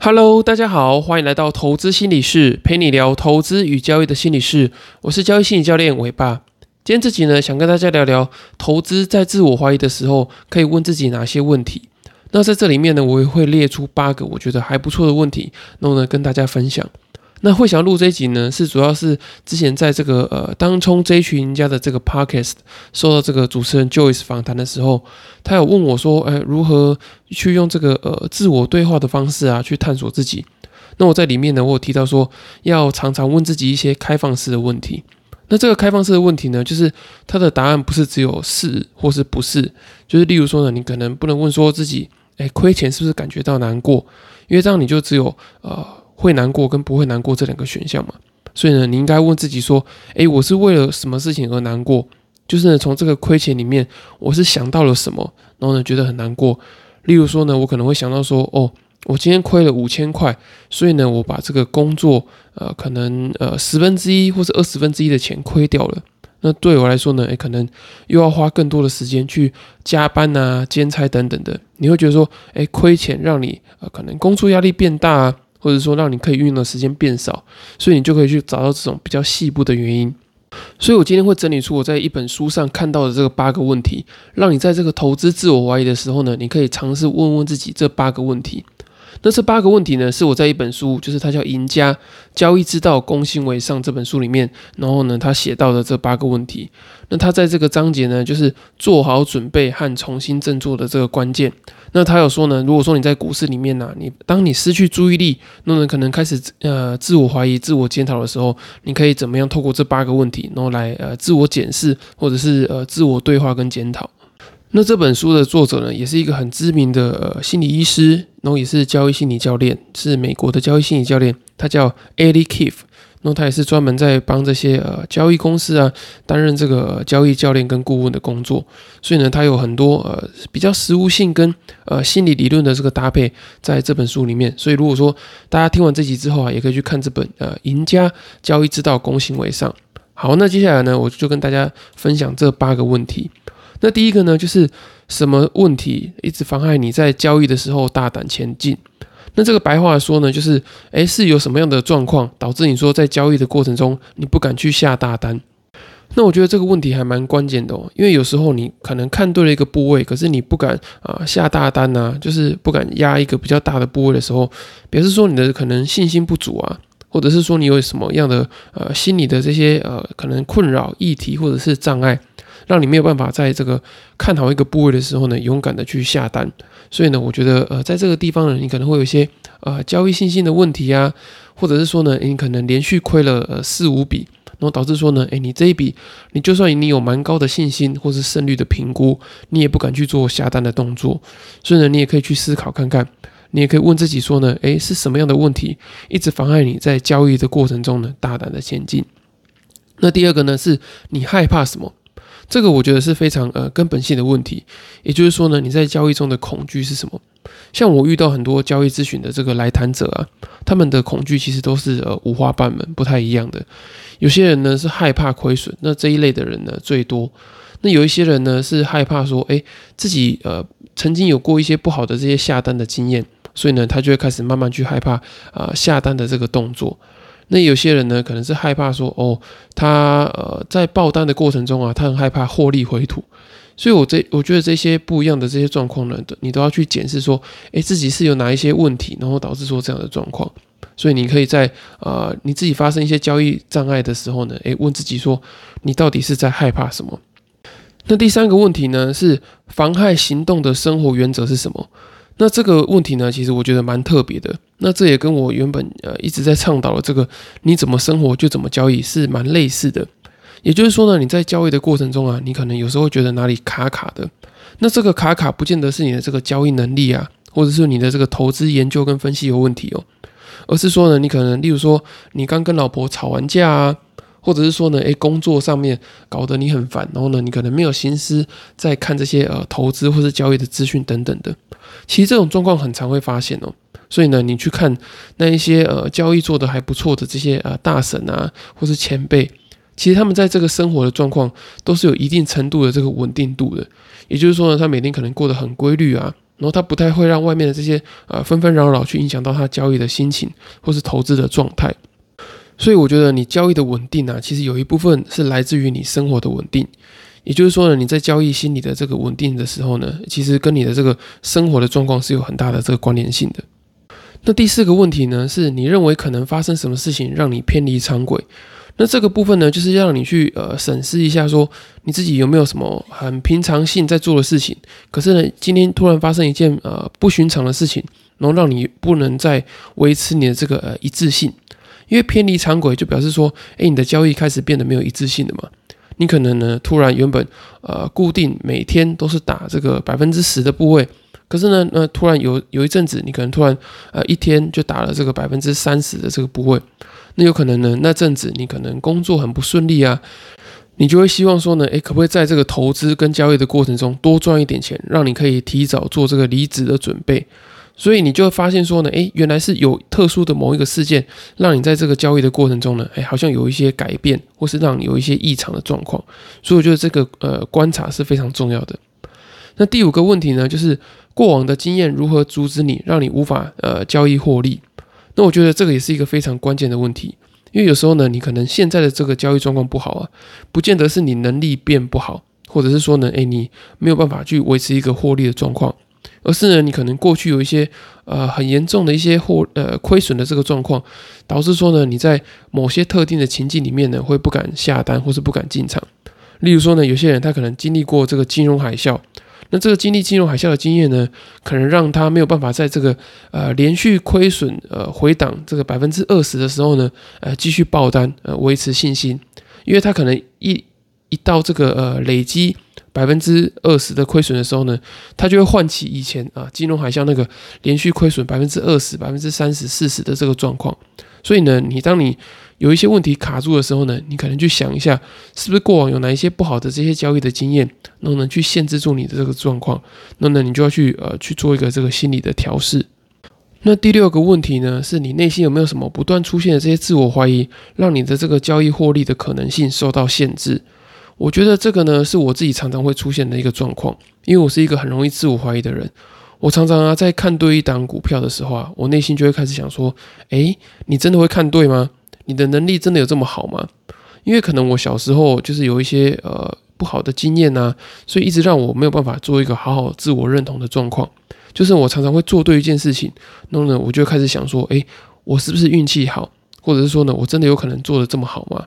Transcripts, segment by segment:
Hello，大家好，欢迎来到投资心理室，陪你聊投资与交易的心理室。我是交易心理教练伟爸。今天这集呢，想跟大家聊聊投资在自我怀疑的时候，可以问自己哪些问题。那在这里面呢，我也会列出八个我觉得还不错的问题，然后呢跟大家分享。那会想录这一集呢，是主要是之前在这个呃当冲这一群人家的这个 podcast 受到这个主持人 Joyce 访谈的时候，他有问我说，哎，如何去用这个呃自我对话的方式啊，去探索自己？那我在里面呢，我有提到说，要常常问自己一些开放式的问题。那这个开放式的问题呢，就是它的答案不是只有是或是不是，就是例如说呢，你可能不能问说自己，哎，亏钱是不是感觉到难过？因为这样你就只有呃。会难过跟不会难过这两个选项嘛，所以呢，你应该问自己说：，诶，我是为了什么事情而难过？就是，从这个亏钱里面，我是想到了什么，然后呢，觉得很难过。例如说呢，我可能会想到说：，哦，我今天亏了五千块，所以呢，我把这个工作，呃，可能呃十分之一或者二十分之一的钱亏掉了。那对我来说呢，诶，可能又要花更多的时间去加班啊、兼差等等的。你会觉得说：，诶，亏钱让你呃可能工作压力变大啊。或者说让你可以运用的时间变少，所以你就可以去找到这种比较细部的原因。所以我今天会整理出我在一本书上看到的这个八个问题，让你在这个投资自我怀疑的时候呢，你可以尝试问问自己这八个问题。那这八个问题呢，是我在一本书，就是它叫《赢家交易之道，攻心为上》这本书里面，然后呢，他写到的这八个问题。那他在这个章节呢，就是做好准备和重新振作的这个关键。那他有说呢，如果说你在股市里面呢，你当你失去注意力，那么可能开始呃自我怀疑、自我检讨的时候，你可以怎么样透过这八个问题，然后来呃自我检视，或者是呃自我对话跟检讨。那这本书的作者呢，也是一个很知名的呃心理医师，然后也是交易心理教练，是美国的交易心理教练，他叫 Ali Keefe，然后他也是专门在帮这些呃交易公司啊担任这个交易教练跟顾问的工作，所以呢，他有很多呃比较实务性跟呃心理理论的这个搭配在这本书里面，所以如果说大家听完这集之后啊，也可以去看这本呃赢家交易之道，攻行为上。好，那接下来呢，我就跟大家分享这八个问题。那第一个呢，就是什么问题一直妨碍你在交易的时候大胆前进？那这个白话说呢，就是诶，是有什么样的状况导致你说在交易的过程中你不敢去下大单？那我觉得这个问题还蛮关键的哦，因为有时候你可能看对了一个部位，可是你不敢啊下大单呐，就是不敢压一个比较大的部位的时候，表示说你的可能信心不足啊，或者是说你有什么样的呃心理的这些呃可能困扰议题或者是障碍。让你没有办法在这个看好一个部位的时候呢，勇敢的去下单。所以呢，我觉得呃，在这个地方呢，你可能会有一些呃交易信心的问题啊，或者是说呢，你可能连续亏了呃四五笔，然后导致说呢，诶，你这一笔你就算你有蛮高的信心或是胜率的评估，你也不敢去做下单的动作。所以呢，你也可以去思考看看，你也可以问自己说呢，诶，是什么样的问题一直妨碍你在交易的过程中呢大胆的前进？那第二个呢，是你害怕什么？这个我觉得是非常呃根本性的问题，也就是说呢，你在交易中的恐惧是什么？像我遇到很多交易咨询的这个来谈者啊，他们的恐惧其实都是呃五花八门、不太一样的。有些人呢是害怕亏损，那这一类的人呢最多。那有一些人呢是害怕说，哎，自己呃曾经有过一些不好的这些下单的经验，所以呢他就会开始慢慢去害怕啊下单的这个动作。那有些人呢，可能是害怕说，哦，他呃在爆单的过程中啊，他很害怕获利回吐，所以我这我觉得这些不一样的这些状况呢，你都要去检视说，诶，自己是有哪一些问题，然后导致说这样的状况，所以你可以在呃你自己发生一些交易障碍的时候呢，诶，问自己说，你到底是在害怕什么？那第三个问题呢，是妨害行动的生活原则是什么？那这个问题呢，其实我觉得蛮特别的。那这也跟我原本呃一直在倡导的这个你怎么生活就怎么交易是蛮类似的。也就是说呢，你在交易的过程中啊，你可能有时候觉得哪里卡卡的。那这个卡卡不见得是你的这个交易能力啊，或者是你的这个投资研究跟分析有问题哦，而是说呢，你可能例如说你刚跟老婆吵完架啊。或者是说呢，诶，工作上面搞得你很烦，然后呢，你可能没有心思在看这些呃投资或是交易的资讯等等的。其实这种状况很常会发现哦。所以呢，你去看那一些呃交易做的还不错的这些呃大神啊，或是前辈，其实他们在这个生活的状况都是有一定程度的这个稳定度的。也就是说呢，他每天可能过得很规律啊，然后他不太会让外面的这些呃纷纷扰扰去影响到他交易的心情或是投资的状态。所以我觉得你交易的稳定啊，其实有一部分是来自于你生活的稳定。也就是说呢，你在交易心理的这个稳定的时候呢，其实跟你的这个生活的状况是有很大的这个关联性的。那第四个问题呢，是你认为可能发生什么事情让你偏离常轨？那这个部分呢，就是让你去呃审视一下，说你自己有没有什么很平常性在做的事情，可是呢，今天突然发生一件呃不寻常的事情，然后让你不能再维持你的这个呃一致性，因为偏离常轨就表示说，哎，你的交易开始变得没有一致性的嘛。你可能呢突然原本呃固定每天都是打这个百分之十的部位，可是呢呃突然有有一阵子你可能突然呃一天就打了这个百分之三十的这个部位。那有可能呢？那阵子你可能工作很不顺利啊，你就会希望说呢，诶，可不可以在这个投资跟交易的过程中多赚一点钱，让你可以提早做这个离职的准备？所以你就会发现说呢，诶，原来是有特殊的某一个事件，让你在这个交易的过程中呢，诶，好像有一些改变，或是让你有一些异常的状况。所以我觉得这个呃观察是非常重要的。那第五个问题呢，就是过往的经验如何阻止你，让你无法呃交易获利？那我觉得这个也是一个非常关键的问题，因为有时候呢，你可能现在的这个交易状况不好啊，不见得是你能力变不好，或者是说呢，诶，你没有办法去维持一个获利的状况，而是呢，你可能过去有一些呃很严重的一些货呃亏损的这个状况，导致说呢，你在某些特定的情境里面呢，会不敢下单或是不敢进场。例如说呢，有些人他可能经历过这个金融海啸。那这个经历金融海啸的经验呢，可能让他没有办法在这个呃连续亏损呃回档这个百分之二十的时候呢，呃继续爆单呃维持信心，因为他可能一一到这个呃累积百分之二十的亏损的时候呢，它就会唤起以前啊金融海啸那个连续亏损百分之二十、百分之三十、四十的这个状况，所以呢，你当你有一些问题卡住的时候呢，你可能去想一下，是不是过往有哪一些不好的这些交易的经验，然后呢去限制住你的这个状况，那呢你就要去呃去做一个这个心理的调试。那第六个问题呢，是你内心有没有什么不断出现的这些自我怀疑，让你的这个交易获利的可能性受到限制？我觉得这个呢是我自己常常会出现的一个状况，因为我是一个很容易自我怀疑的人，我常常啊在看对一档股票的时候啊，我内心就会开始想说，诶，你真的会看对吗？你的能力真的有这么好吗？因为可能我小时候就是有一些呃不好的经验呐，所以一直让我没有办法做一个好好自我认同的状况。就是我常常会做对一件事情，然后呢，我就开始想说，诶，我是不是运气好？或者是说呢，我真的有可能做的这么好吗？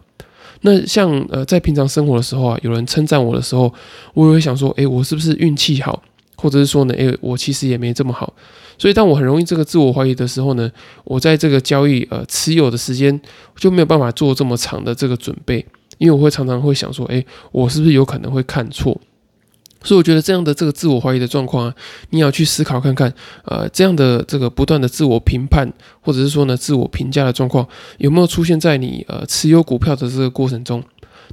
那像呃在平常生活的时候啊，有人称赞我的时候，我也会想说，诶，我是不是运气好？或者是说呢，诶，我其实也没这么好。所以，当我很容易这个自我怀疑的时候呢，我在这个交易呃持有的时间就没有办法做这么长的这个准备，因为我会常常会想说，诶，我是不是有可能会看错？所以，我觉得这样的这个自我怀疑的状况啊，你要去思考看看，呃，这样的这个不断的自我评判，或者是说呢自我评价的状况，有没有出现在你呃持有股票的这个过程中？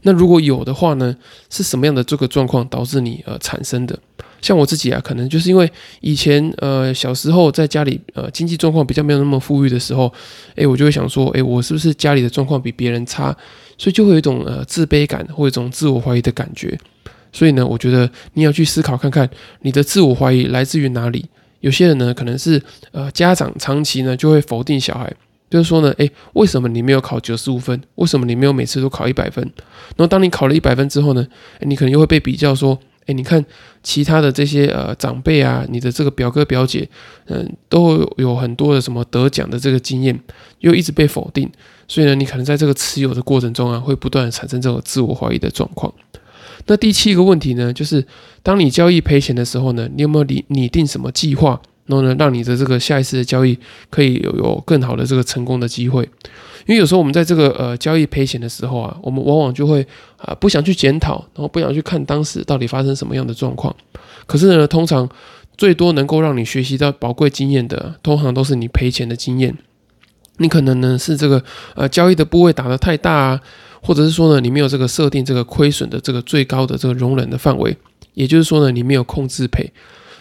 那如果有的话呢，是什么样的这个状况导致你呃产生的？像我自己啊，可能就是因为以前呃小时候在家里呃经济状况比较没有那么富裕的时候，诶，我就会想说，诶，我是不是家里的状况比别人差，所以就会有一种呃自卑感或一种自我怀疑的感觉。所以呢，我觉得你要去思考看看，你的自我怀疑来自于哪里？有些人呢，可能是呃家长长期呢就会否定小孩。就是说呢，诶，为什么你没有考九十五分？为什么你没有每次都考一百分？然后当你考了一百分之后呢，你可能又会被比较说，诶，你看其他的这些呃长辈啊，你的这个表哥表姐，嗯，都有很多的什么得奖的这个经验，又一直被否定，所以呢，你可能在这个持有的过程中啊，会不断产生这种自我怀疑的状况。那第七个问题呢，就是当你交易赔钱的时候呢，你有没有拟拟定什么计划？然后呢，让你的这个下一次的交易可以有有更好的这个成功的机会，因为有时候我们在这个呃交易赔钱的时候啊，我们往往就会啊不想去检讨，然后不想去看当时到底发生什么样的状况。可是呢，通常最多能够让你学习到宝贵经验的，通常都是你赔钱的经验。你可能呢是这个呃交易的部位打得太大啊，或者是说呢你没有这个设定这个亏损的这个最高的这个容忍的范围，也就是说呢你没有控制赔。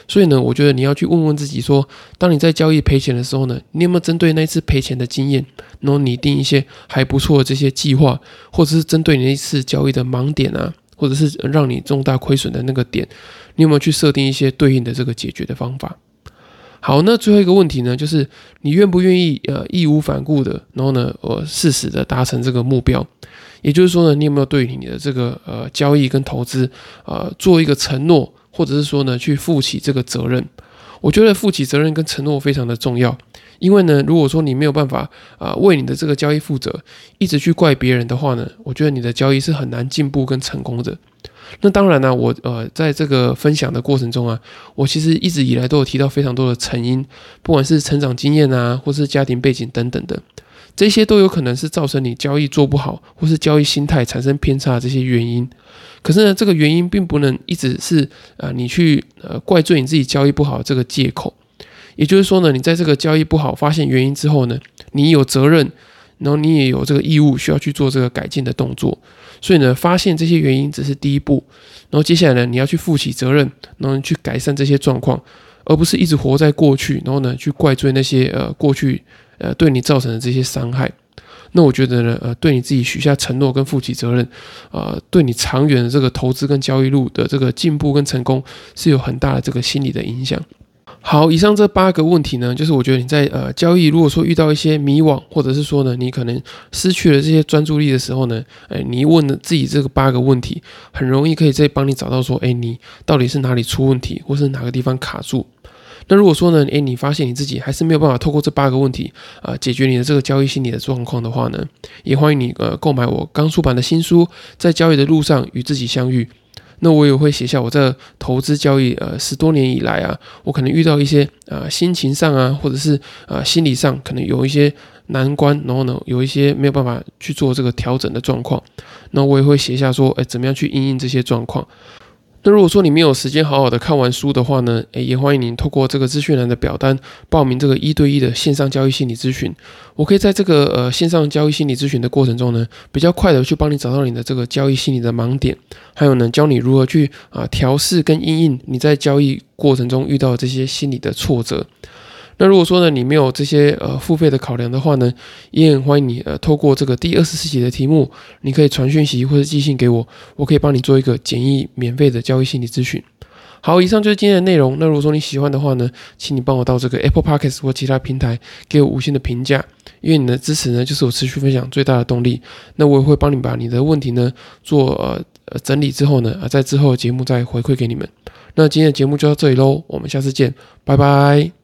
所以呢，我觉得你要去问问自己，说，当你在交易赔钱的时候呢，你有没有针对那一次赔钱的经验，然后拟定一些还不错的这些计划，或者是针对你那一次交易的盲点啊，或者是让你重大亏损的那个点，你有没有去设定一些对应的这个解决的方法？好，那最后一个问题呢，就是你愿不愿意呃义无反顾的，然后呢，呃誓死的达成这个目标？也就是说呢，你有没有对你的这个呃交易跟投资呃做一个承诺，或者是说呢去负起这个责任？我觉得负起责任跟承诺非常的重要，因为呢，如果说你没有办法啊为你的这个交易负责，一直去怪别人的话呢，我觉得你的交易是很难进步跟成功的。那当然呢，我呃在这个分享的过程中啊，我其实一直以来都有提到非常多的成因，不管是成长经验啊，或是家庭背景等等的，这些都有可能是造成你交易做不好，或是交易心态产生偏差的这些原因。可是呢，这个原因并不能一直是啊你去呃怪罪你自己交易不好这个借口。也就是说呢，你在这个交易不好发现原因之后呢，你有责任。然后你也有这个义务需要去做这个改进的动作，所以呢，发现这些原因只是第一步，然后接下来呢，你要去负起责任，然后去改善这些状况，而不是一直活在过去，然后呢，去怪罪那些呃过去呃对你造成的这些伤害。那我觉得呢，呃，对你自己许下承诺跟负起责任，呃，对你长远的这个投资跟交易路的这个进步跟成功是有很大的这个心理的影响。好，以上这八个问题呢，就是我觉得你在呃交易，如果说遇到一些迷惘，或者是说呢，你可能失去了这些专注力的时候呢，哎，你问了自己这个八个问题，很容易可以再帮你找到说，哎，你到底是哪里出问题，或是哪个地方卡住。那如果说呢，哎，你发现你自己还是没有办法透过这八个问题啊，解决你的这个交易心理的状况的话呢，也欢迎你呃购买我刚出版的新书《在交易的路上与自己相遇》。那我也会写下我在投资交易呃十多年以来啊，我可能遇到一些啊心情上啊，或者是啊心理上可能有一些难关，然后呢有一些没有办法去做这个调整的状况，那我也会写下说，哎，怎么样去应应这些状况。那如果说你没有时间好好的看完书的话呢，诶，也欢迎您透过这个资讯栏的表单报名这个一对一的线上交易心理咨询。我可以在这个呃线上交易心理咨询的过程中呢，比较快的去帮你找到你的这个交易心理的盲点，还有呢教你如何去啊调试跟应应你在交易过程中遇到这些心理的挫折。那如果说呢，你没有这些呃付费的考量的话呢，也很欢迎你呃透过这个第二十四集的题目，你可以传讯息或者寄信给我，我可以帮你做一个简易免费的交易心理咨询。好，以上就是今天的内容。那如果说你喜欢的话呢，请你帮我到这个 Apple Podcast 或其他平台给我五星的评价，因为你的支持呢，就是我持续分享最大的动力。那我也会帮你把你的问题呢做呃整理之后呢，啊在之后的节目再回馈给你们。那今天的节目就到这里喽，我们下次见，拜拜。